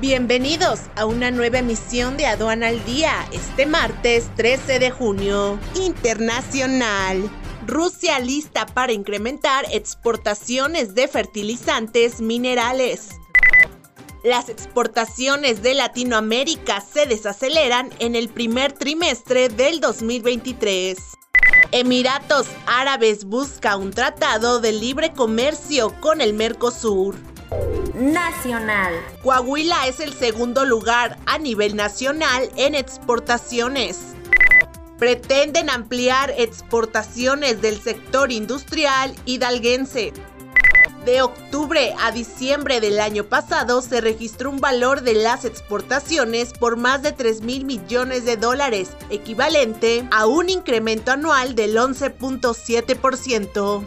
Bienvenidos a una nueva emisión de Aduana al Día, este martes 13 de junio. Internacional. Rusia lista para incrementar exportaciones de fertilizantes minerales. Las exportaciones de Latinoamérica se desaceleran en el primer trimestre del 2023. Emiratos Árabes busca un tratado de libre comercio con el Mercosur nacional. Coahuila es el segundo lugar a nivel nacional en exportaciones. Pretenden ampliar exportaciones del sector industrial hidalguense. De octubre a diciembre del año pasado se registró un valor de las exportaciones por más de 3 mil millones de dólares, equivalente a un incremento anual del 11.7%.